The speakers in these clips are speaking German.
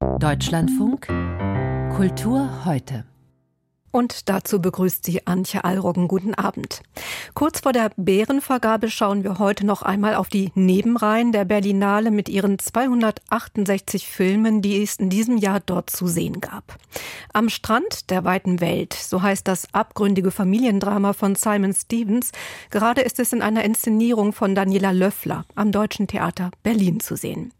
Deutschlandfunk Kultur heute. Und dazu begrüßt sie Antje Allroggen. Guten Abend. Kurz vor der Bärenvergabe schauen wir heute noch einmal auf die Nebenreihen der Berlinale mit ihren 268 Filmen, die es in diesem Jahr dort zu sehen gab. Am Strand der weiten Welt, so heißt das abgründige Familiendrama von Simon Stevens. Gerade ist es in einer Inszenierung von Daniela Löffler am Deutschen Theater Berlin zu sehen.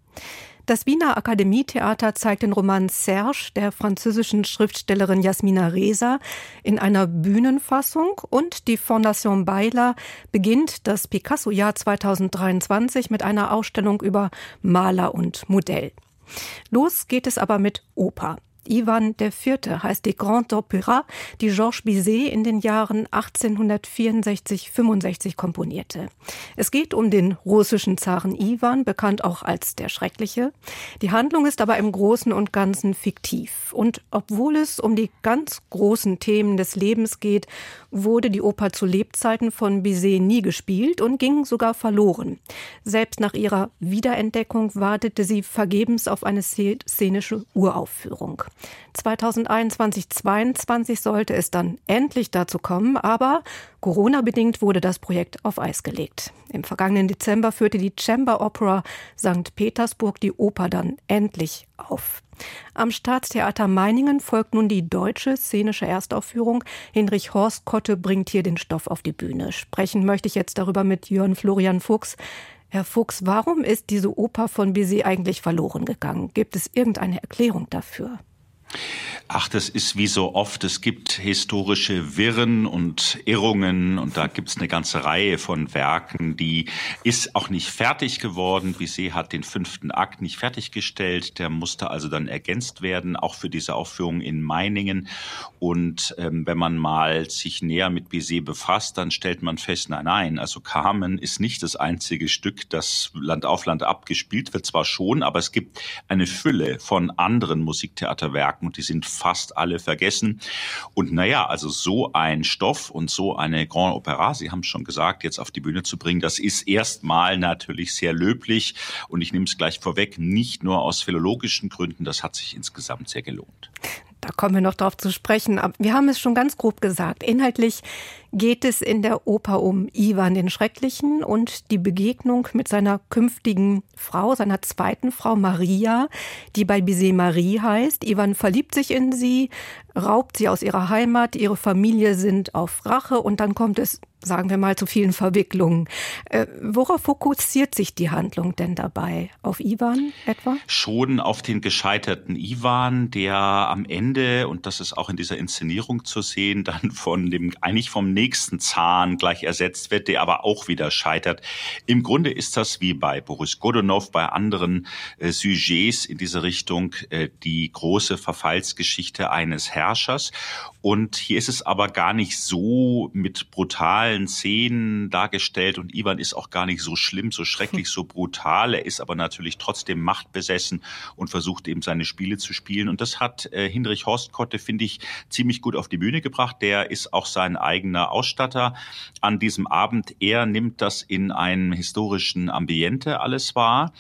Das Wiener Akademietheater zeigt den Roman Serge der französischen Schriftstellerin Jasmina Reza in einer Bühnenfassung und die Fondation Beiler beginnt das Picasso-Jahr 2023 mit einer Ausstellung über Maler und Modell. Los geht es aber mit Oper. Ivan IV. heißt die Grand Opéra, die Georges Bizet in den Jahren 1864-65 komponierte. Es geht um den russischen Zaren Ivan, bekannt auch als der Schreckliche. Die Handlung ist aber im Großen und Ganzen fiktiv. Und obwohl es um die ganz großen Themen des Lebens geht, wurde die Oper zu Lebzeiten von Bizet nie gespielt und ging sogar verloren. Selbst nach ihrer Wiederentdeckung wartete sie vergebens auf eine szenische Uraufführung. 2021-22 sollte es dann endlich dazu kommen, aber Corona-bedingt wurde das Projekt auf Eis gelegt. Im vergangenen Dezember führte die Chamber Opera St. Petersburg die Oper dann endlich auf. Am Staatstheater Meiningen folgt nun die deutsche szenische Erstaufführung. Hinrich Horst Kotte bringt hier den Stoff auf die Bühne. Sprechen möchte ich jetzt darüber mit Jörn Florian Fuchs. Herr Fuchs, warum ist diese Oper von Bizet eigentlich verloren gegangen? Gibt es irgendeine Erklärung dafür? Ach, das ist wie so oft. Es gibt historische Wirren und Irrungen und da gibt es eine ganze Reihe von Werken, die ist auch nicht fertig geworden. Bizet hat den fünften Akt nicht fertiggestellt. Der musste also dann ergänzt werden, auch für diese Aufführung in Meiningen. Und ähm, wenn man mal sich näher mit Bizet befasst, dann stellt man fest, nein, nein, also Carmen ist nicht das einzige Stück, das Land auf Land abgespielt wird, zwar schon, aber es gibt eine Fülle von anderen Musiktheaterwerken und die sind fast alle vergessen. Und naja, also so ein Stoff und so eine Grand Opera, Sie haben es schon gesagt, jetzt auf die Bühne zu bringen, das ist erstmal natürlich sehr löblich. Und ich nehme es gleich vorweg, nicht nur aus philologischen Gründen, das hat sich insgesamt sehr gelohnt. Da kommen wir noch drauf zu sprechen. Wir haben es schon ganz grob gesagt. Inhaltlich geht es in der Oper um Ivan den Schrecklichen und die Begegnung mit seiner künftigen Frau, seiner zweiten Frau Maria, die bei Bizet Marie heißt. Ivan verliebt sich in sie, raubt sie aus ihrer Heimat, ihre Familie sind auf Rache und dann kommt es sagen wir mal, zu vielen Verwicklungen. Äh, worauf fokussiert sich die Handlung denn dabei? Auf Ivan etwa? Schon auf den gescheiterten Ivan, der am Ende, und das ist auch in dieser Inszenierung zu sehen, dann von dem, eigentlich vom nächsten Zahn gleich ersetzt wird, der aber auch wieder scheitert. Im Grunde ist das wie bei Boris Godunov, bei anderen äh, Sujets in diese Richtung, äh, die große Verfallsgeschichte eines Herrschers. Und hier ist es aber gar nicht so mit brutalen Szenen dargestellt und Ivan ist auch gar nicht so schlimm, so schrecklich, so brutal. Er ist aber natürlich trotzdem machtbesessen und versucht eben seine Spiele zu spielen. Und das hat äh, Hinrich Horstkotte, finde ich, ziemlich gut auf die Bühne gebracht. Der ist auch sein eigener Ausstatter an diesem Abend. Er nimmt das in einem historischen Ambiente alles wahr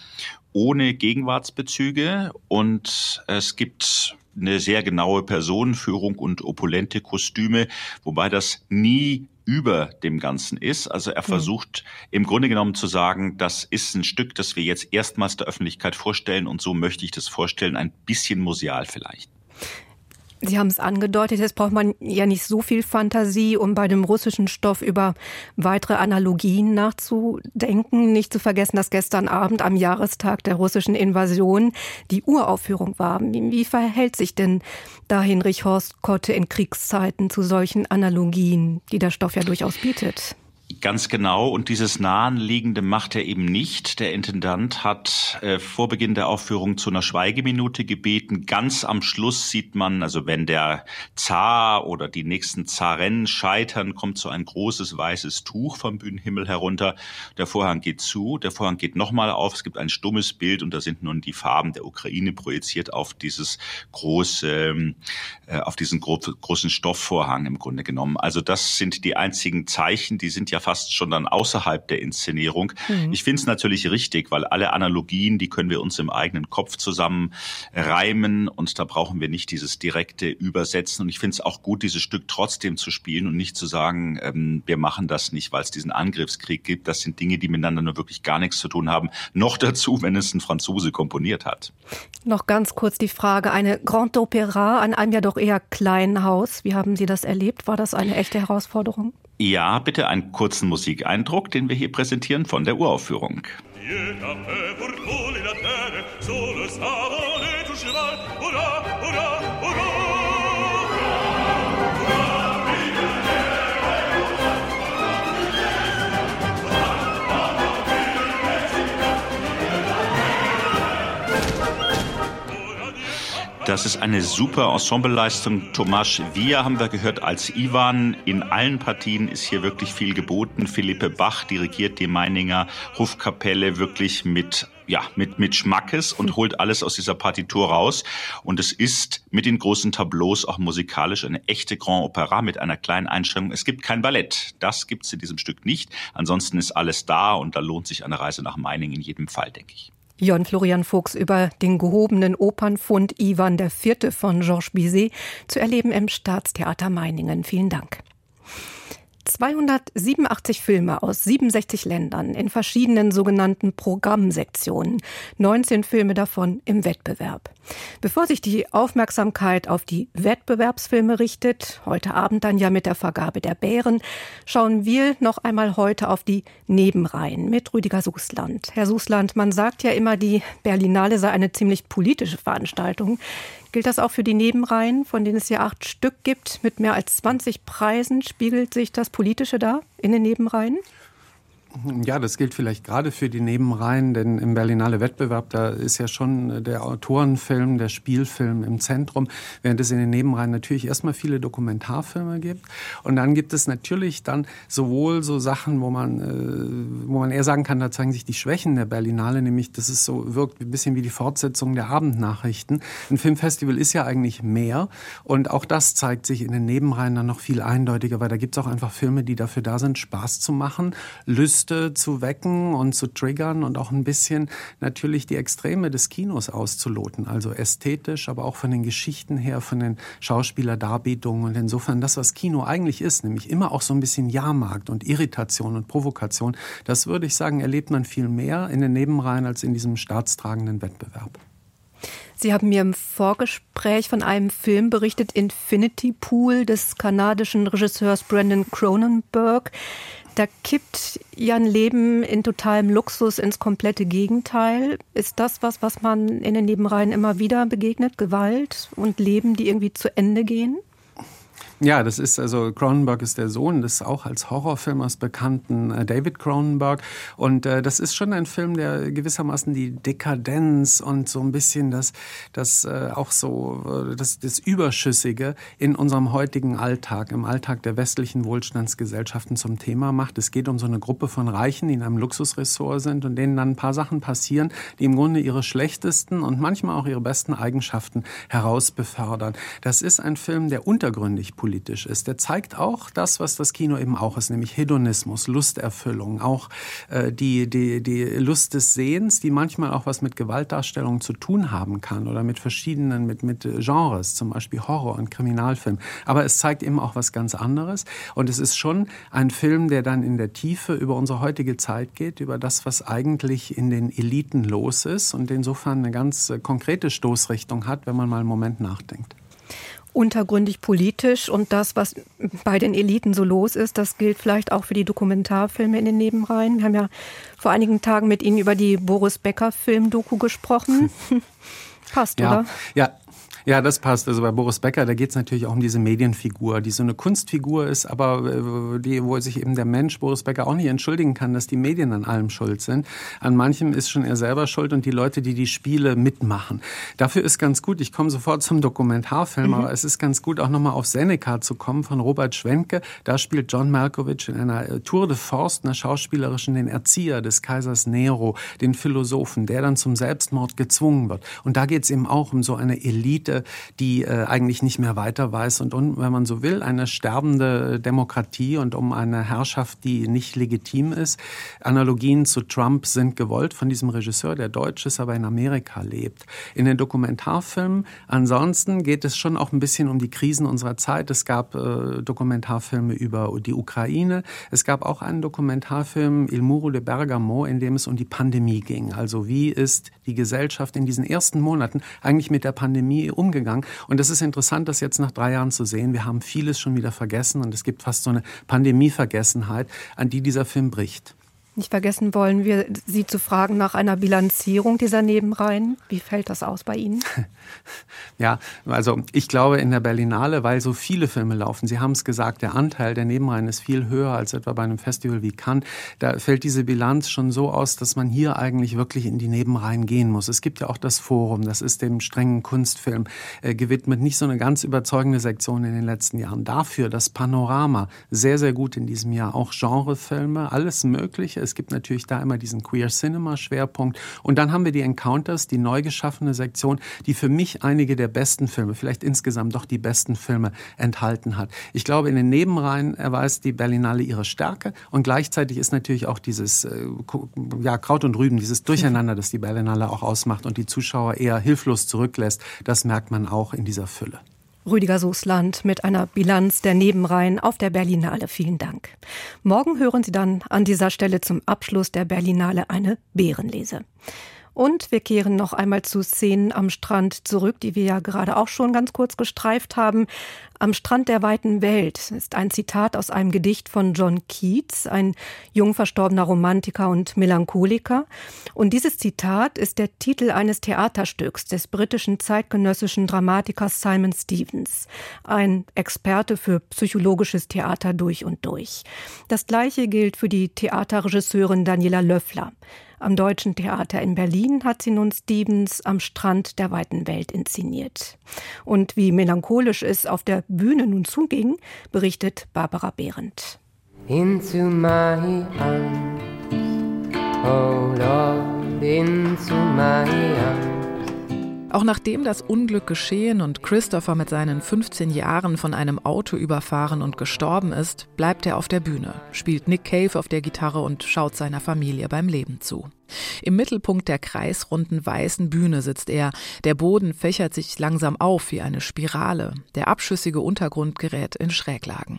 ohne Gegenwartsbezüge und es gibt eine sehr genaue Personenführung und opulente Kostüme, wobei das nie über dem Ganzen ist. Also er hm. versucht im Grunde genommen zu sagen, das ist ein Stück, das wir jetzt erstmals der Öffentlichkeit vorstellen und so möchte ich das vorstellen, ein bisschen museal vielleicht. Sie haben es angedeutet, jetzt braucht man ja nicht so viel Fantasie, um bei dem russischen Stoff über weitere Analogien nachzudenken. Nicht zu vergessen, dass gestern Abend am Jahrestag der russischen Invasion die Uraufführung war. Wie verhält sich denn da Hinrich Horst Kotte in Kriegszeiten zu solchen Analogien, die der Stoff ja durchaus bietet? Ganz genau. Und dieses Nahenliegende macht er eben nicht. Der Intendant hat äh, vor Beginn der Aufführung zu einer Schweigeminute gebeten. Ganz am Schluss sieht man, also wenn der Zar oder die nächsten Zaren scheitern, kommt so ein großes weißes Tuch vom Bühnenhimmel herunter. Der Vorhang geht zu, der Vorhang geht nochmal auf. Es gibt ein stummes Bild und da sind nun die Farben der Ukraine projiziert auf dieses große, äh, auf diesen gro großen Stoffvorhang im Grunde genommen. Also das sind die einzigen Zeichen, die sind ja ja fast schon dann außerhalb der Inszenierung. Mhm. Ich finde es natürlich richtig, weil alle Analogien, die können wir uns im eigenen Kopf zusammen reimen und da brauchen wir nicht dieses direkte Übersetzen. Und ich finde es auch gut, dieses Stück trotzdem zu spielen und nicht zu sagen, ähm, wir machen das nicht, weil es diesen Angriffskrieg gibt. Das sind Dinge, die miteinander nur wirklich gar nichts zu tun haben. Noch dazu, wenn es ein Franzose komponiert hat. Noch ganz kurz die Frage, eine Grand Opera an einem ja doch eher kleinen Haus. Wie haben Sie das erlebt? War das eine echte Herausforderung? Ja, bitte einen kurzen Musikeindruck, den wir hier präsentieren von der Uraufführung. Das ist eine super Ensembleleistung. Tomasz Wir haben wir gehört als Ivan. In allen Partien ist hier wirklich viel geboten. Philippe Bach dirigiert die Meininger Hofkapelle wirklich mit ja, mit, mit Schmackes und holt alles aus dieser Partitur raus. Und es ist mit den großen Tableaus auch musikalisch eine echte Grand Opera mit einer kleinen Einschränkung. Es gibt kein Ballett. Das gibt es in diesem Stück nicht. Ansonsten ist alles da und da lohnt sich eine Reise nach Meiningen in jedem Fall, denke ich. Jörn Florian Fuchs über den gehobenen Opernfund Ivan IV. von Georges Bizet zu erleben im Staatstheater Meiningen. Vielen Dank. 287 Filme aus 67 Ländern in verschiedenen sogenannten Programmsektionen, 19 Filme davon im Wettbewerb. Bevor sich die Aufmerksamkeit auf die Wettbewerbsfilme richtet, heute Abend dann ja mit der Vergabe der Bären, schauen wir noch einmal heute auf die Nebenreihen mit Rüdiger Susland. Herr Susland, man sagt ja immer, die Berlinale sei eine ziemlich politische Veranstaltung. Gilt das auch für die Nebenreihen, von denen es ja acht Stück gibt, mit mehr als 20 Preisen? Spiegelt sich das Politische da in den Nebenreihen? Ja, das gilt vielleicht gerade für die Nebenreihen, denn im Berlinale Wettbewerb, da ist ja schon der Autorenfilm, der Spielfilm im Zentrum, während es in den Nebenreihen natürlich erstmal viele Dokumentarfilme gibt. Und dann gibt es natürlich dann sowohl so Sachen, wo man, äh, wo man eher sagen kann, da zeigen sich die Schwächen der Berlinale, nämlich, dass es so wirkt ein bisschen wie die Fortsetzung der Abendnachrichten. Ein Filmfestival ist ja eigentlich mehr und auch das zeigt sich in den Nebenreihen dann noch viel eindeutiger, weil da gibt es auch einfach Filme, die dafür da sind, Spaß zu machen, Lüste Lüste zu wecken und zu triggern und auch ein bisschen natürlich die Extreme des Kinos auszuloten. Also ästhetisch, aber auch von den Geschichten her, von den Schauspielerdarbietungen. Und insofern das, was Kino eigentlich ist, nämlich immer auch so ein bisschen Jahrmarkt und Irritation und Provokation, das würde ich sagen, erlebt man viel mehr in den Nebenreihen als in diesem staatstragenden Wettbewerb. Sie haben mir im Vorgespräch von einem Film berichtet, Infinity Pool des kanadischen Regisseurs Brandon Cronenberg da kippt ja ein Leben in totalem Luxus ins komplette Gegenteil. Ist das was, was man in den Nebenreihen immer wieder begegnet? Gewalt und Leben, die irgendwie zu Ende gehen? Ja, das ist also Cronenberg ist der Sohn des auch als Horrorfilmers bekannten äh, David Cronenberg und äh, das ist schon ein Film, der gewissermaßen die Dekadenz und so ein bisschen das das äh, auch so äh, das das überschüssige in unserem heutigen Alltag, im Alltag der westlichen Wohlstandsgesellschaften zum Thema macht. Es geht um so eine Gruppe von Reichen, die in einem Luxusressort sind und denen dann ein paar Sachen passieren, die im Grunde ihre schlechtesten und manchmal auch ihre besten Eigenschaften herausbefördern. Das ist ein Film, der untergründig politisch politisch ist. Der zeigt auch das, was das Kino eben auch ist, nämlich Hedonismus, Lusterfüllung, auch äh, die, die, die Lust des Sehens, die manchmal auch was mit Gewaltdarstellung zu tun haben kann oder mit verschiedenen, mit, mit Genres, zum Beispiel Horror und Kriminalfilm. Aber es zeigt eben auch was ganz anderes. Und es ist schon ein Film, der dann in der Tiefe über unsere heutige Zeit geht, über das, was eigentlich in den Eliten los ist und insofern eine ganz äh, konkrete Stoßrichtung hat, wenn man mal einen Moment nachdenkt untergründig politisch und das, was bei den Eliten so los ist, das gilt vielleicht auch für die Dokumentarfilme in den Nebenreihen. Wir haben ja vor einigen Tagen mit Ihnen über die Boris Becker Film-Doku gesprochen. Passt, ja. oder? Ja, ja, das passt. Also bei Boris Becker, da geht es natürlich auch um diese Medienfigur, die so eine Kunstfigur ist, aber äh, die, wo sich eben der Mensch Boris Becker auch nicht entschuldigen kann, dass die Medien an allem schuld sind. An manchem ist schon er selber schuld und die Leute, die die Spiele mitmachen. Dafür ist ganz gut, ich komme sofort zum Dokumentarfilm, mhm. aber es ist ganz gut, auch nochmal auf Seneca zu kommen von Robert Schwenke. Da spielt John Malkovich in einer äh, Tour de Force, einer schauspielerischen, den Erzieher des Kaisers Nero, den Philosophen, der dann zum Selbstmord gezwungen wird. Und da geht es eben auch um so eine Elite, die äh, eigentlich nicht mehr weiter weiß und, und, wenn man so will, eine sterbende Demokratie und um eine Herrschaft, die nicht legitim ist. Analogien zu Trump sind gewollt von diesem Regisseur, der deutsch ist, aber in Amerika lebt. In den Dokumentarfilmen ansonsten geht es schon auch ein bisschen um die Krisen unserer Zeit. Es gab äh, Dokumentarfilme über die Ukraine. Es gab auch einen Dokumentarfilm Il Muro de Bergamo, in dem es um die Pandemie ging. Also wie ist die Gesellschaft in diesen ersten Monaten eigentlich mit der Pandemie umgegangen? Und es ist interessant, das jetzt nach drei Jahren zu sehen. Wir haben vieles schon wieder vergessen und es gibt fast so eine Pandemievergessenheit, an die dieser Film bricht. Nicht vergessen wollen wir, Sie zu fragen nach einer Bilanzierung dieser Nebenreihen. Wie fällt das aus bei Ihnen? Ja, also ich glaube in der Berlinale, weil so viele Filme laufen, Sie haben es gesagt, der Anteil der Nebenreihen ist viel höher als etwa bei einem Festival wie Cannes. Da fällt diese Bilanz schon so aus, dass man hier eigentlich wirklich in die Nebenreihen gehen muss. Es gibt ja auch das Forum, das ist dem strengen Kunstfilm äh, gewidmet, nicht so eine ganz überzeugende Sektion in den letzten Jahren. Dafür das Panorama, sehr, sehr gut in diesem Jahr. Auch Genrefilme, alles Mögliche. Es gibt natürlich da immer diesen Queer Cinema Schwerpunkt. Und dann haben wir die Encounters, die neu geschaffene Sektion, die für mich einige der besten Filme, vielleicht insgesamt doch die besten Filme enthalten hat. Ich glaube, in den Nebenreihen erweist die Berlinale ihre Stärke und gleichzeitig ist natürlich auch dieses äh, ja, Kraut und Rüben, dieses Durcheinander, das die Berlinale auch ausmacht und die Zuschauer eher hilflos zurücklässt. Das merkt man auch in dieser Fülle. Rüdiger Soßland mit einer Bilanz der Nebenreihen auf der Berlinale. Vielen Dank. Morgen hören Sie dann an dieser Stelle zum Abschluss der Berlinale eine Bärenlese. Und wir kehren noch einmal zu Szenen am Strand zurück, die wir ja gerade auch schon ganz kurz gestreift haben. Am Strand der weiten Welt ist ein Zitat aus einem Gedicht von John Keats, ein jung verstorbener Romantiker und Melancholiker. Und dieses Zitat ist der Titel eines Theaterstücks des britischen zeitgenössischen Dramatikers Simon Stevens, ein Experte für psychologisches Theater durch und durch. Das gleiche gilt für die Theaterregisseurin Daniela Löffler. Am Deutschen Theater in Berlin hat sie nun Stevens am Strand der weiten Welt inszeniert. Und wie melancholisch es auf der Bühne nun zuging, berichtet Barbara Behrendt. Into my arms, oh Lord, into my arms. Auch nachdem das Unglück geschehen und Christopher mit seinen 15 Jahren von einem Auto überfahren und gestorben ist, bleibt er auf der Bühne, spielt Nick Cave auf der Gitarre und schaut seiner Familie beim Leben zu. Im Mittelpunkt der kreisrunden weißen Bühne sitzt er. Der Boden fächert sich langsam auf wie eine Spirale. Der abschüssige Untergrund gerät in Schräglagen.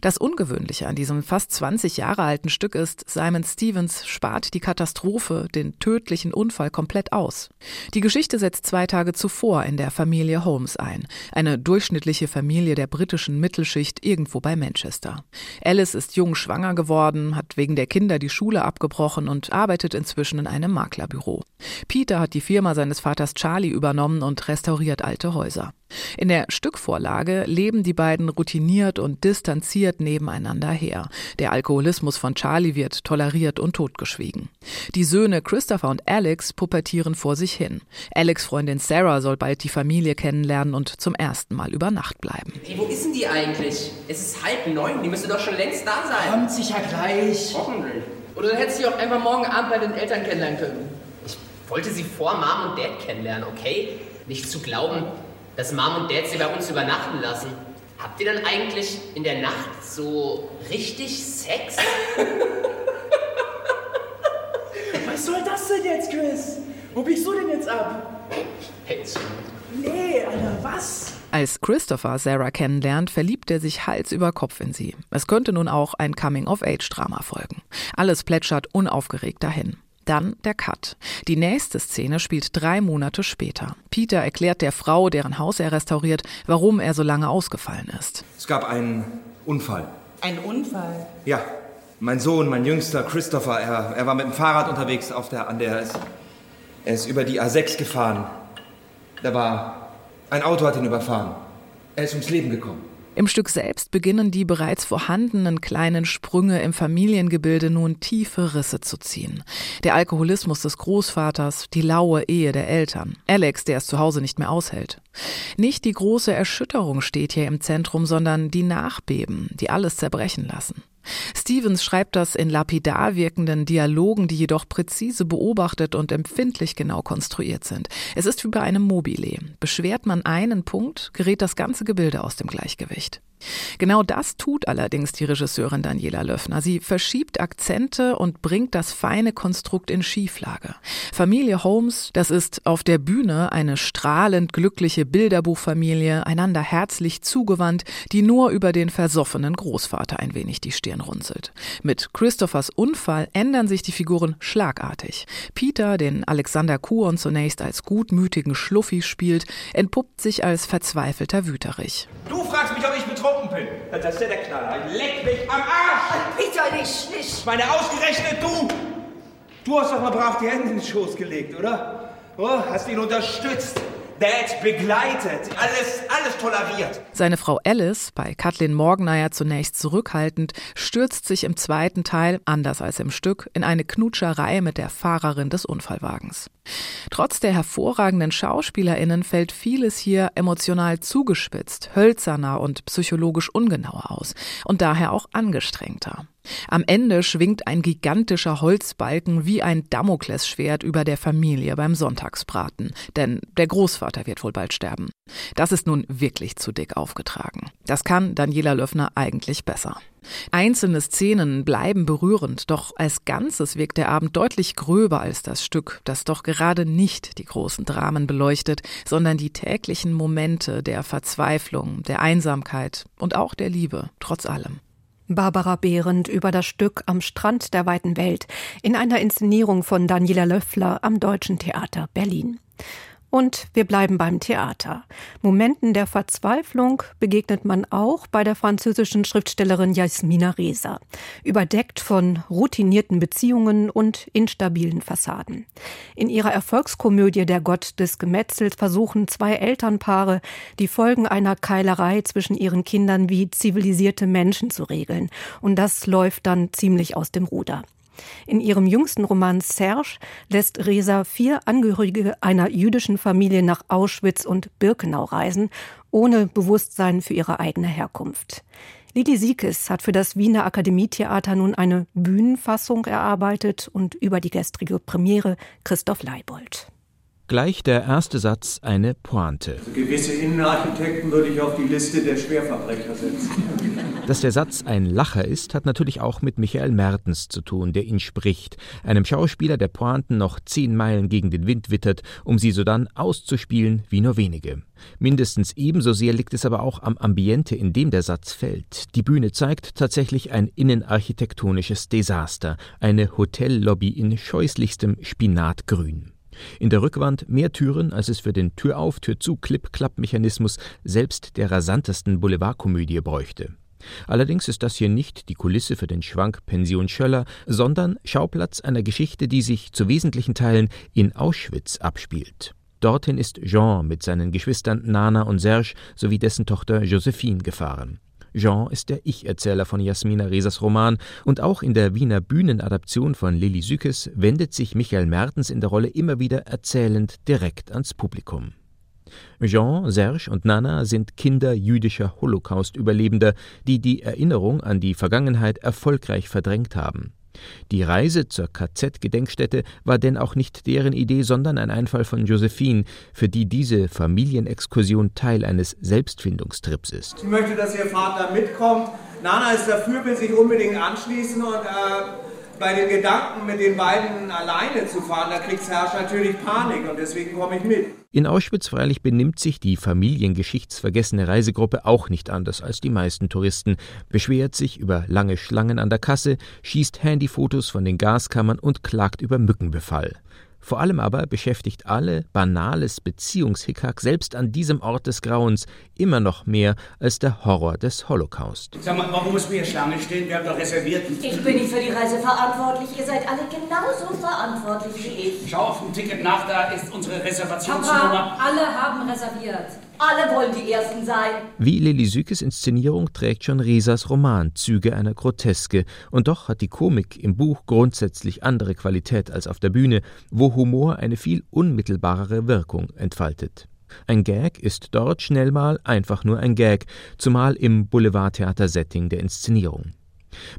Das Ungewöhnliche an diesem fast 20 Jahre alten Stück ist, Simon Stevens spart die Katastrophe, den tödlichen Unfall komplett aus. Die Geschichte setzt zwei Tage zuvor in der Familie Holmes ein, eine durchschnittliche Familie der britischen Mittelschicht irgendwo bei Manchester. Alice ist jung schwanger geworden, hat wegen der Kinder die Schule abgebrochen und arbeitet inzwischen in einem Maklerbüro. Peter hat die Firma seines Vaters Charlie übernommen und restauriert alte Häuser. In der Stückvorlage leben die beiden routiniert und distanziert nebeneinander her. Der Alkoholismus von Charlie wird toleriert und totgeschwiegen. Die Söhne Christopher und Alex pubertieren vor sich hin. Alex Freundin Sarah soll bald die Familie kennenlernen und zum ersten Mal über Nacht bleiben. Hey, wo ist denn die eigentlich? Es ist halb neun, die müsste doch schon längst da sein. Kommt sicher gleich. Hoffentlich. Oder dann hättest du auch einfach morgen Abend bei den Eltern kennenlernen können. Ich wollte sie vor Mom und Dad kennenlernen, okay? Nicht zu glauben, dass Mom und Dad sie bei uns übernachten lassen. Habt ihr dann eigentlich in der Nacht so richtig Sex? Was soll das denn jetzt, Chris? Wo biegst du denn jetzt ab? Hältst Nee, Alter, was? Als Christopher Sarah kennenlernt, verliebt er sich Hals über Kopf in sie. Es könnte nun auch ein Coming-of-Age-Drama folgen. Alles plätschert unaufgeregt dahin. Dann der Cut. Die nächste Szene spielt drei Monate später. Peter erklärt der Frau, deren Haus er restauriert, warum er so lange ausgefallen ist. Es gab einen Unfall. Ein Unfall? Ja. Mein Sohn, mein Jüngster, Christopher, er, er war mit dem Fahrrad unterwegs auf der, an der, er ist über die A6 gefahren. Da war, ein Auto hat ihn überfahren. Er ist ums Leben gekommen. Im Stück selbst beginnen die bereits vorhandenen kleinen Sprünge im Familiengebilde nun tiefe Risse zu ziehen. Der Alkoholismus des Großvaters, die laue Ehe der Eltern, Alex, der es zu Hause nicht mehr aushält. Nicht die große Erschütterung steht hier im Zentrum, sondern die Nachbeben, die alles zerbrechen lassen. Stevens schreibt das in lapidar wirkenden Dialogen, die jedoch präzise beobachtet und empfindlich genau konstruiert sind. Es ist wie bei einem Mobile. Beschwert man einen Punkt, gerät das ganze Gebilde aus dem Gleichgewicht. Genau das tut allerdings die Regisseurin Daniela Löffner. Sie verschiebt Akzente und bringt das feine Konstrukt in Schieflage. Familie Holmes, das ist auf der Bühne eine strahlend glückliche Bilderbuchfamilie, einander herzlich zugewandt, die nur über den versoffenen Großvater ein wenig die Stirn runzelt. Mit Christophers Unfall ändern sich die Figuren schlagartig. Peter, den Alexander Kuon zunächst als gutmütigen Schluffi spielt, entpuppt sich als verzweifelter Wüterich. Du fragst mich, ob ich betrunken betrunken bin. Das ist ja der Knaller. Leck mich am Arsch! Bitte nicht, nicht! Meine ausgerechnet du! Du hast doch mal brav die Hände in den Schoß gelegt, oder? Oh, hast ihn unterstützt. Dad begleitet, alles, alles toleriert. Seine Frau Alice, bei Kathleen Morgenmeier zunächst zurückhaltend, stürzt sich im zweiten Teil, anders als im Stück, in eine Knutscherei mit der Fahrerin des Unfallwagens. Trotz der hervorragenden SchauspielerInnen fällt vieles hier emotional zugespitzt, hölzerner und psychologisch ungenauer aus und daher auch angestrengter. Am Ende schwingt ein gigantischer Holzbalken wie ein Damoklesschwert über der Familie beim Sonntagsbraten, denn der Großvater wird wohl bald sterben. Das ist nun wirklich zu dick aufgetragen. Das kann Daniela Löffner eigentlich besser. Einzelne Szenen bleiben berührend, doch als Ganzes wirkt der Abend deutlich gröber als das Stück, das doch gerade nicht die großen Dramen beleuchtet, sondern die täglichen Momente der Verzweiflung, der Einsamkeit und auch der Liebe, trotz allem. Barbara Behrendt über das Stück Am Strand der weiten Welt in einer Inszenierung von Daniela Löffler am Deutschen Theater Berlin. Und wir bleiben beim Theater. Momenten der Verzweiflung begegnet man auch bei der französischen Schriftstellerin Jasmina Reza, überdeckt von routinierten Beziehungen und instabilen Fassaden. In ihrer Erfolgskomödie Der Gott des Gemetzels versuchen zwei Elternpaare, die Folgen einer Keilerei zwischen ihren Kindern wie zivilisierte Menschen zu regeln. Und das läuft dann ziemlich aus dem Ruder. In ihrem jüngsten Roman Serge lässt Resa vier Angehörige einer jüdischen Familie nach Auschwitz und Birkenau reisen, ohne Bewusstsein für ihre eigene Herkunft. Lidi Siekes hat für das Wiener Akademietheater nun eine Bühnenfassung erarbeitet und über die gestrige Premiere Christoph Leibold. Gleich der erste Satz eine Pointe. Also gewisse Innenarchitekten würde ich auf die Liste der Schwerverbrecher setzen. Dass der Satz ein Lacher ist, hat natürlich auch mit Michael Mertens zu tun, der ihn spricht, einem Schauspieler, der Pointen noch zehn Meilen gegen den Wind wittert, um sie sodann auszuspielen wie nur wenige. Mindestens ebenso sehr liegt es aber auch am Ambiente, in dem der Satz fällt. Die Bühne zeigt tatsächlich ein innenarchitektonisches Desaster, eine Hotellobby in scheußlichstem Spinatgrün. In der Rückwand mehr Türen, als es für den Türauf, Tür-zu, Clip-Clap-Mechanismus selbst der rasantesten Boulevardkomödie bräuchte. Allerdings ist das hier nicht die Kulisse für den Schwank Pension Schöller, sondern Schauplatz einer Geschichte, die sich zu wesentlichen Teilen in Auschwitz abspielt. Dorthin ist Jean mit seinen Geschwistern Nana und Serge sowie dessen Tochter Josephine gefahren. Jean ist der Ich-Erzähler von Jasmina Resas Roman und auch in der Wiener Bühnenadaption von Lilly Sükes wendet sich Michael Mertens in der Rolle immer wieder erzählend direkt ans Publikum. Jean, Serge und Nana sind Kinder jüdischer Holocaust-Überlebender, die die Erinnerung an die Vergangenheit erfolgreich verdrängt haben. Die Reise zur KZ-Gedenkstätte war denn auch nicht deren Idee, sondern ein Einfall von Josephine, für die diese Familienexkursion Teil eines Selbstfindungstrips ist. Ich möchte, dass Ihr Vater mitkommt. Nana ist dafür, will sich unbedingt anschließen und äh, bei den Gedanken, mit den beiden alleine zu fahren, da kriegt Serge natürlich Panik und deswegen komme ich mit. In Auschwitz freilich benimmt sich die familiengeschichtsvergessene Reisegruppe auch nicht anders als die meisten Touristen, beschwert sich über lange Schlangen an der Kasse, schießt Handyfotos von den Gaskammern und klagt über Mückenbefall. Vor allem aber beschäftigt alle banales Beziehungshickhack selbst an diesem Ort des Grauens immer noch mehr als der Horror des Holocaust. Sag mal, warum müssen wir hier Schlange stehen? Wir haben doch reserviert. Ich bin nicht für die Reise verantwortlich. Ihr seid alle genauso verantwortlich wie ich. Schau auf dem Ticket nach, da ist unsere Reservationsnummer. Papa, alle haben reserviert. Alle wollen die Ersten sein. Wie Lili Sükes Inszenierung trägt schon Resas Roman Züge einer Groteske. Und doch hat die Komik im Buch grundsätzlich andere Qualität als auf der Bühne, wo Humor eine viel unmittelbarere Wirkung entfaltet. Ein Gag ist dort schnell mal einfach nur ein Gag, zumal im Boulevardtheater-Setting der Inszenierung.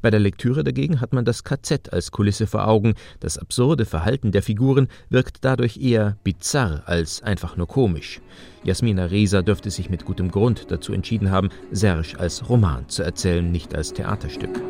Bei der Lektüre dagegen hat man das KZ als Kulisse vor Augen. Das absurde Verhalten der Figuren wirkt dadurch eher bizarr als einfach nur komisch. Jasmina Reza dürfte sich mit gutem Grund dazu entschieden haben, Serge als Roman zu erzählen, nicht als Theaterstück.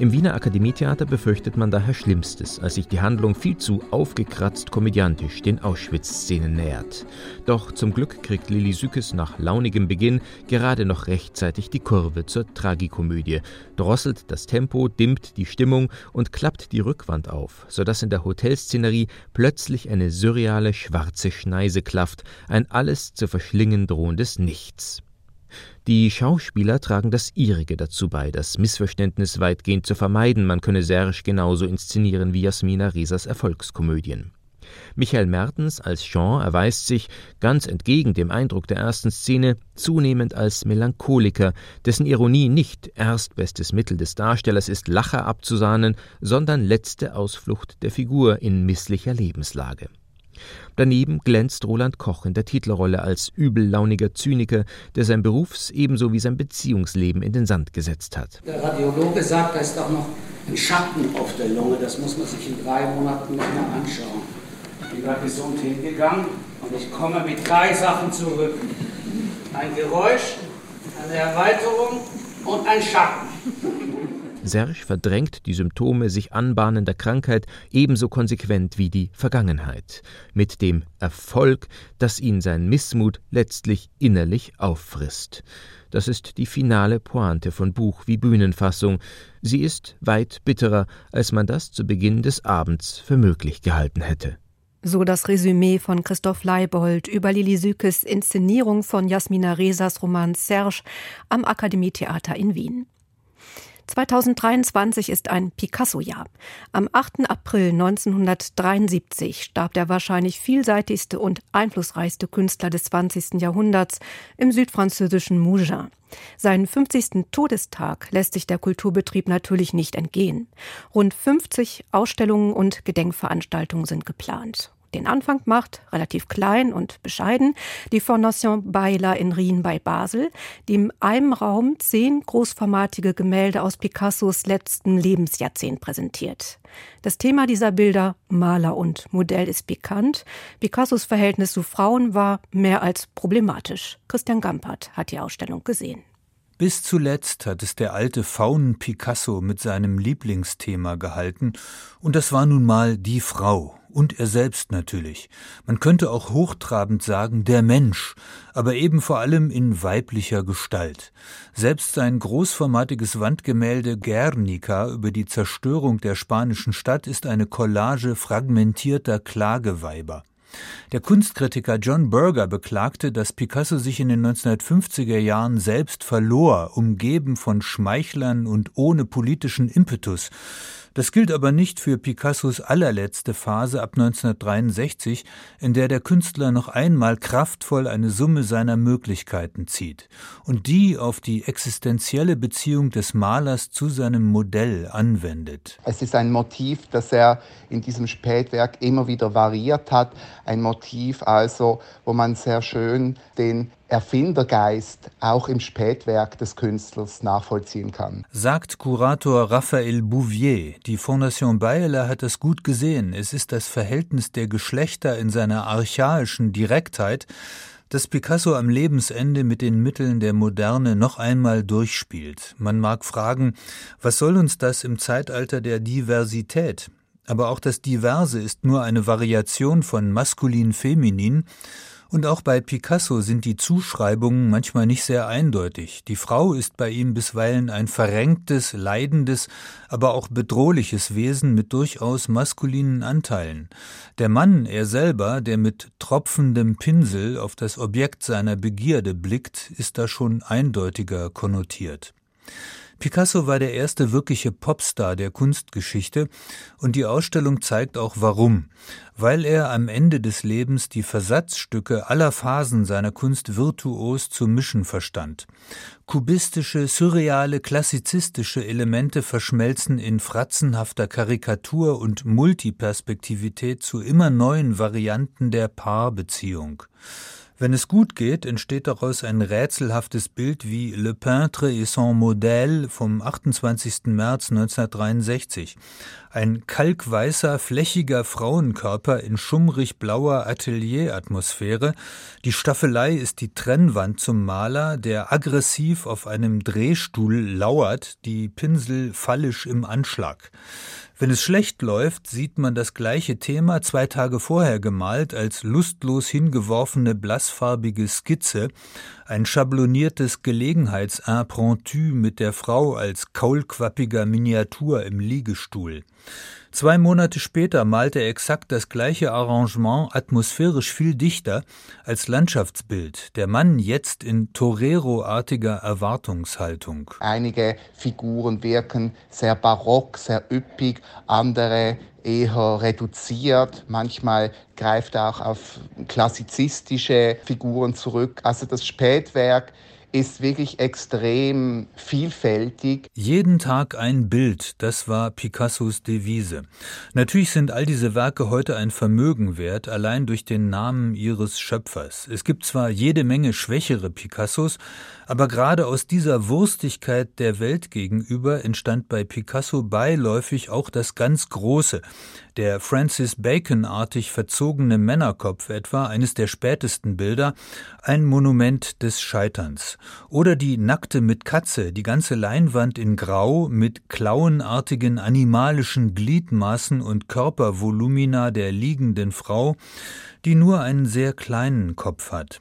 Im Wiener Akademietheater befürchtet man daher Schlimmstes, als sich die Handlung viel zu aufgekratzt komödiantisch den Auschwitz-Szenen nähert. Doch zum Glück kriegt Lili Sükes nach launigem Beginn gerade noch rechtzeitig die Kurve zur Tragikomödie, drosselt das Tempo, dimmt die Stimmung und klappt die Rückwand auf, sodass in der Hotelszenerie plötzlich eine surreale schwarze Schneise klafft, ein alles zu verschlingen drohendes Nichts. Die Schauspieler tragen das ihrige dazu bei, das Missverständnis weitgehend zu vermeiden, man könne Serge genauso inszenieren wie Jasmina Resas Erfolgskomödien. Michael Mertens als Jean erweist sich, ganz entgegen dem Eindruck der ersten Szene, zunehmend als Melancholiker, dessen Ironie nicht erstbestes Mittel des Darstellers ist, Lacher abzusahnen, sondern letzte Ausflucht der Figur in misslicher Lebenslage. Daneben glänzt Roland Koch in der Titelrolle als übellauniger Zyniker, der sein Berufs- ebenso wie sein Beziehungsleben in den Sand gesetzt hat. Der Radiologe sagt, da ist auch noch ein Schatten auf der Lunge. Das muss man sich in drei Monaten nochmal anschauen. Ich bin da gesund hingegangen und ich komme mit drei Sachen zurück. Ein Geräusch, eine Erweiterung und ein Schatten. Serge verdrängt die Symptome sich anbahnender Krankheit ebenso konsequent wie die Vergangenheit, mit dem Erfolg, dass ihn sein Missmut letztlich innerlich auffrisst. Das ist die finale Pointe von Buch wie Bühnenfassung. Sie ist weit bitterer, als man das zu Beginn des Abends für möglich gehalten hätte. So das Resümee von Christoph Leibold über Lili Sükes Inszenierung von Jasmina Resas Roman Serge am Akademietheater in Wien. 2023 ist ein Picasso-Jahr. Am 8. April 1973 starb der wahrscheinlich vielseitigste und einflussreichste Künstler des 20. Jahrhunderts im südfranzösischen Mougins. Seinen 50. Todestag lässt sich der Kulturbetrieb natürlich nicht entgehen. Rund 50 Ausstellungen und Gedenkveranstaltungen sind geplant. Den Anfang macht, relativ klein und bescheiden, die Fondation Baila in Rien bei Basel, die in einem Raum zehn großformatige Gemälde aus Picassos letzten Lebensjahrzehnt präsentiert. Das Thema dieser Bilder, Maler und Modell, ist bekannt. Picassos Verhältnis zu Frauen war mehr als problematisch. Christian Gampert hat die Ausstellung gesehen. Bis zuletzt hat es der alte Faunen Picasso mit seinem Lieblingsthema gehalten, und das war nun mal die Frau und er selbst natürlich. Man könnte auch hochtrabend sagen, der Mensch, aber eben vor allem in weiblicher Gestalt. Selbst sein großformatiges Wandgemälde Guernica über die Zerstörung der spanischen Stadt ist eine Collage fragmentierter Klageweiber. Der Kunstkritiker John Berger beklagte, dass Picasso sich in den 1950er Jahren selbst verlor, umgeben von Schmeichlern und ohne politischen Impetus. Das gilt aber nicht für Picassos allerletzte Phase ab 1963, in der der Künstler noch einmal kraftvoll eine Summe seiner Möglichkeiten zieht und die auf die existenzielle Beziehung des Malers zu seinem Modell anwendet. Es ist ein Motiv, das er in diesem Spätwerk immer wieder variiert hat, ein Motiv also, wo man sehr schön den Erfindergeist auch im Spätwerk des Künstlers nachvollziehen kann. Sagt Kurator Raphael Bouvier. Die Fondation Bayer hat es gut gesehen. Es ist das Verhältnis der Geschlechter in seiner archaischen Direktheit, das Picasso am Lebensende mit den Mitteln der Moderne noch einmal durchspielt. Man mag fragen, was soll uns das im Zeitalter der Diversität? Aber auch das Diverse ist nur eine Variation von maskulin-feminin und auch bei Picasso sind die Zuschreibungen manchmal nicht sehr eindeutig. Die Frau ist bei ihm bisweilen ein verrenktes, leidendes, aber auch bedrohliches Wesen mit durchaus maskulinen Anteilen. Der Mann, er selber, der mit tropfendem Pinsel auf das Objekt seiner Begierde blickt, ist da schon eindeutiger konnotiert. Picasso war der erste wirkliche Popstar der Kunstgeschichte und die Ausstellung zeigt auch warum. Weil er am Ende des Lebens die Versatzstücke aller Phasen seiner Kunst virtuos zu mischen verstand. Kubistische, surreale, klassizistische Elemente verschmelzen in fratzenhafter Karikatur und Multiperspektivität zu immer neuen Varianten der Paarbeziehung. Wenn es gut geht, entsteht daraus ein rätselhaftes Bild wie Le Peintre et son Modèle vom 28. März 1963. Ein kalkweißer, flächiger Frauenkörper in schummrig blauer Atelieratmosphäre. Die Staffelei ist die Trennwand zum Maler, der aggressiv auf einem Drehstuhl lauert, die Pinsel fallisch im Anschlag. Wenn es schlecht läuft, sieht man das gleiche Thema zwei Tage vorher gemalt als lustlos hingeworfene blassfarbige Skizze, ein schabloniertes Gelegenheitsimpromptu mit der Frau als kaulquappiger Miniatur im Liegestuhl. Zwei Monate später malte er exakt das gleiche Arrangement atmosphärisch viel dichter als Landschaftsbild. Der Mann jetzt in Torero-artiger Erwartungshaltung. Einige Figuren wirken sehr barock, sehr üppig, andere eher reduziert. Manchmal greift er auch auf klassizistische Figuren zurück. Also das Spätwerk ist wirklich extrem vielfältig. Jeden Tag ein Bild, das war Picassos Devise. Natürlich sind all diese Werke heute ein Vermögen wert, allein durch den Namen ihres Schöpfers. Es gibt zwar jede Menge schwächere Picassos, aber gerade aus dieser Wurstigkeit der Welt gegenüber entstand bei Picasso beiläufig auch das ganz Große, der Francis Bacon-artig verzogene Männerkopf etwa, eines der spätesten Bilder, ein Monument des Scheiterns. Oder die Nackte mit Katze, die ganze Leinwand in Grau mit klauenartigen animalischen Gliedmaßen und Körpervolumina der liegenden Frau, die nur einen sehr kleinen Kopf hat.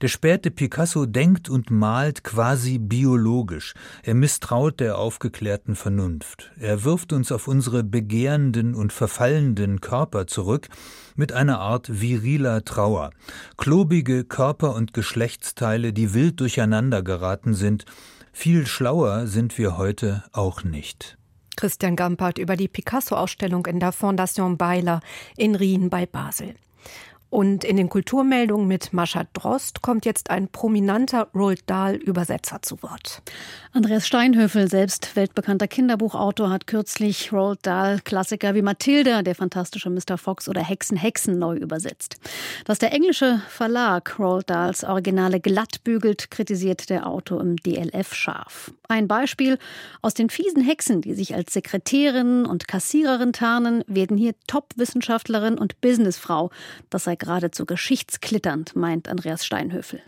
Der späte Picasso denkt und malt quasi biologisch. Er misstraut der aufgeklärten Vernunft. Er wirft uns auf unsere begehrenden und verfallenden Körper zurück mit einer Art viriler Trauer. Klobige Körper und Geschlechtsteile, die wild durcheinander geraten sind. Viel schlauer sind wir heute auch nicht. Christian Gampert über die Picasso-Ausstellung in der Fondation Beiler in Rien bei Basel. Und in den Kulturmeldungen mit Mascha Drost kommt jetzt ein prominenter Roald Dahl-Übersetzer zu Wort. Andreas Steinhöfel, selbst weltbekannter Kinderbuchautor, hat kürzlich Roald Dahl-Klassiker wie Mathilda, der fantastische Mr. Fox oder Hexen, Hexen neu übersetzt. Dass der englische Verlag Roald Dahls Originale glatt bügelt, kritisiert der Autor im DLF scharf. Ein Beispiel aus den fiesen Hexen, die sich als Sekretärin und Kassiererin tarnen, werden hier Top-Wissenschaftlerin und Businessfrau. Das sei geradezu geschichtsklitternd, meint Andreas Steinhöfel.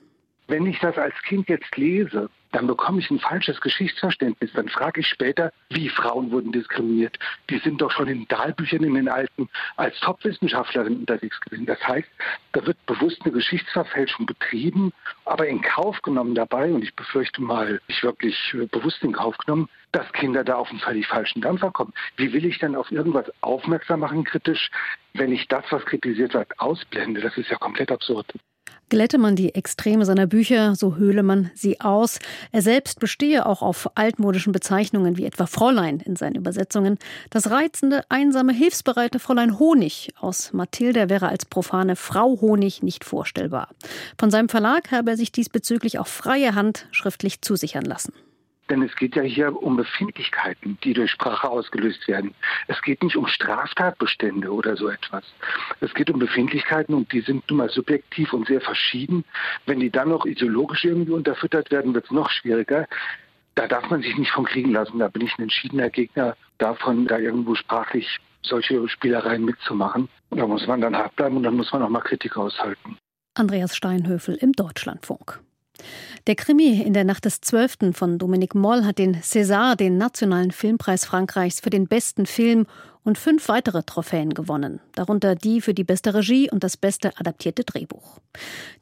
Wenn ich das als Kind jetzt lese, dann bekomme ich ein falsches Geschichtsverständnis. Dann frage ich später, wie Frauen wurden diskriminiert. Die sind doch schon in Dahlbüchern in den alten als Top-Wissenschaftlerin unterwegs gewesen. Das heißt, da wird bewusst eine Geschichtsverfälschung betrieben, aber in Kauf genommen dabei, und ich befürchte mal, ich wirklich bewusst in Kauf genommen, dass Kinder da auf einen völlig falschen Dampfer kommen. Wie will ich denn auf irgendwas aufmerksam machen kritisch, wenn ich das, was kritisiert wird, ausblende? Das ist ja komplett absurd. Glätte man die Extreme seiner Bücher, so höhle man sie aus. Er selbst bestehe auch auf altmodischen Bezeichnungen wie etwa Fräulein in seinen Übersetzungen. Das reizende, einsame, hilfsbereite Fräulein Honig aus Mathilda wäre als profane Frau Honig nicht vorstellbar. Von seinem Verlag habe er sich diesbezüglich auch freie Hand schriftlich zusichern lassen. Denn es geht ja hier um Befindlichkeiten, die durch Sprache ausgelöst werden. Es geht nicht um Straftatbestände oder so etwas. Es geht um Befindlichkeiten und die sind nun mal subjektiv und sehr verschieden. Wenn die dann noch ideologisch irgendwie unterfüttert werden, wird es noch schwieriger. Da darf man sich nicht von kriegen lassen. Da bin ich ein entschiedener Gegner davon, da irgendwo sprachlich solche Spielereien mitzumachen. Und da muss man dann hart bleiben und dann muss man auch mal Kritik aushalten. Andreas Steinhöfel im Deutschlandfunk. Der Krimi in der Nacht des 12. von Dominique Moll hat den César, den nationalen Filmpreis Frankreichs, für den besten Film und fünf weitere Trophäen gewonnen, darunter die für die beste Regie und das beste adaptierte Drehbuch.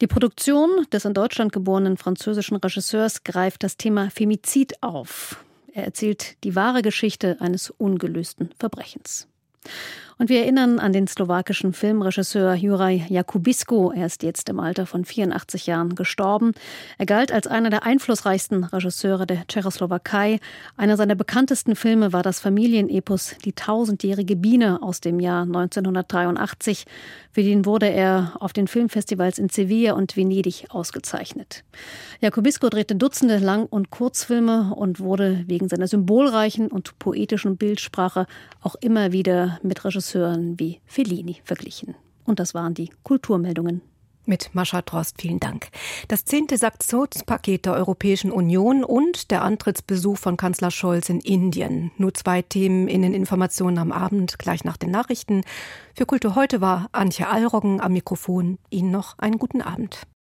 Die Produktion des in Deutschland geborenen französischen Regisseurs greift das Thema Femizid auf. Er erzählt die wahre Geschichte eines ungelösten Verbrechens. Und wir erinnern an den slowakischen Filmregisseur Juraj Jakubisko. Er ist jetzt im Alter von 84 Jahren gestorben. Er galt als einer der einflussreichsten Regisseure der Tschechoslowakei. Einer seiner bekanntesten Filme war das Familienepos Die tausendjährige Biene aus dem Jahr 1983. Für den wurde er auf den Filmfestivals in Sevilla und Venedig ausgezeichnet. Jakubisko drehte Dutzende Lang- und Kurzfilme und wurde wegen seiner symbolreichen und poetischen Bildsprache auch immer wieder mit Regisseuren wie Fellini verglichen. Und das waren die Kulturmeldungen Mit Mascha Drost, vielen Dank. Das zehnte Sanktionspaket der Europäischen Union und der Antrittsbesuch von Kanzler Scholz in Indien. Nur zwei Themen in den Informationen am Abend, gleich nach den Nachrichten. Für Kultur heute war Antje Allroggen am Mikrofon. Ihnen noch einen guten Abend.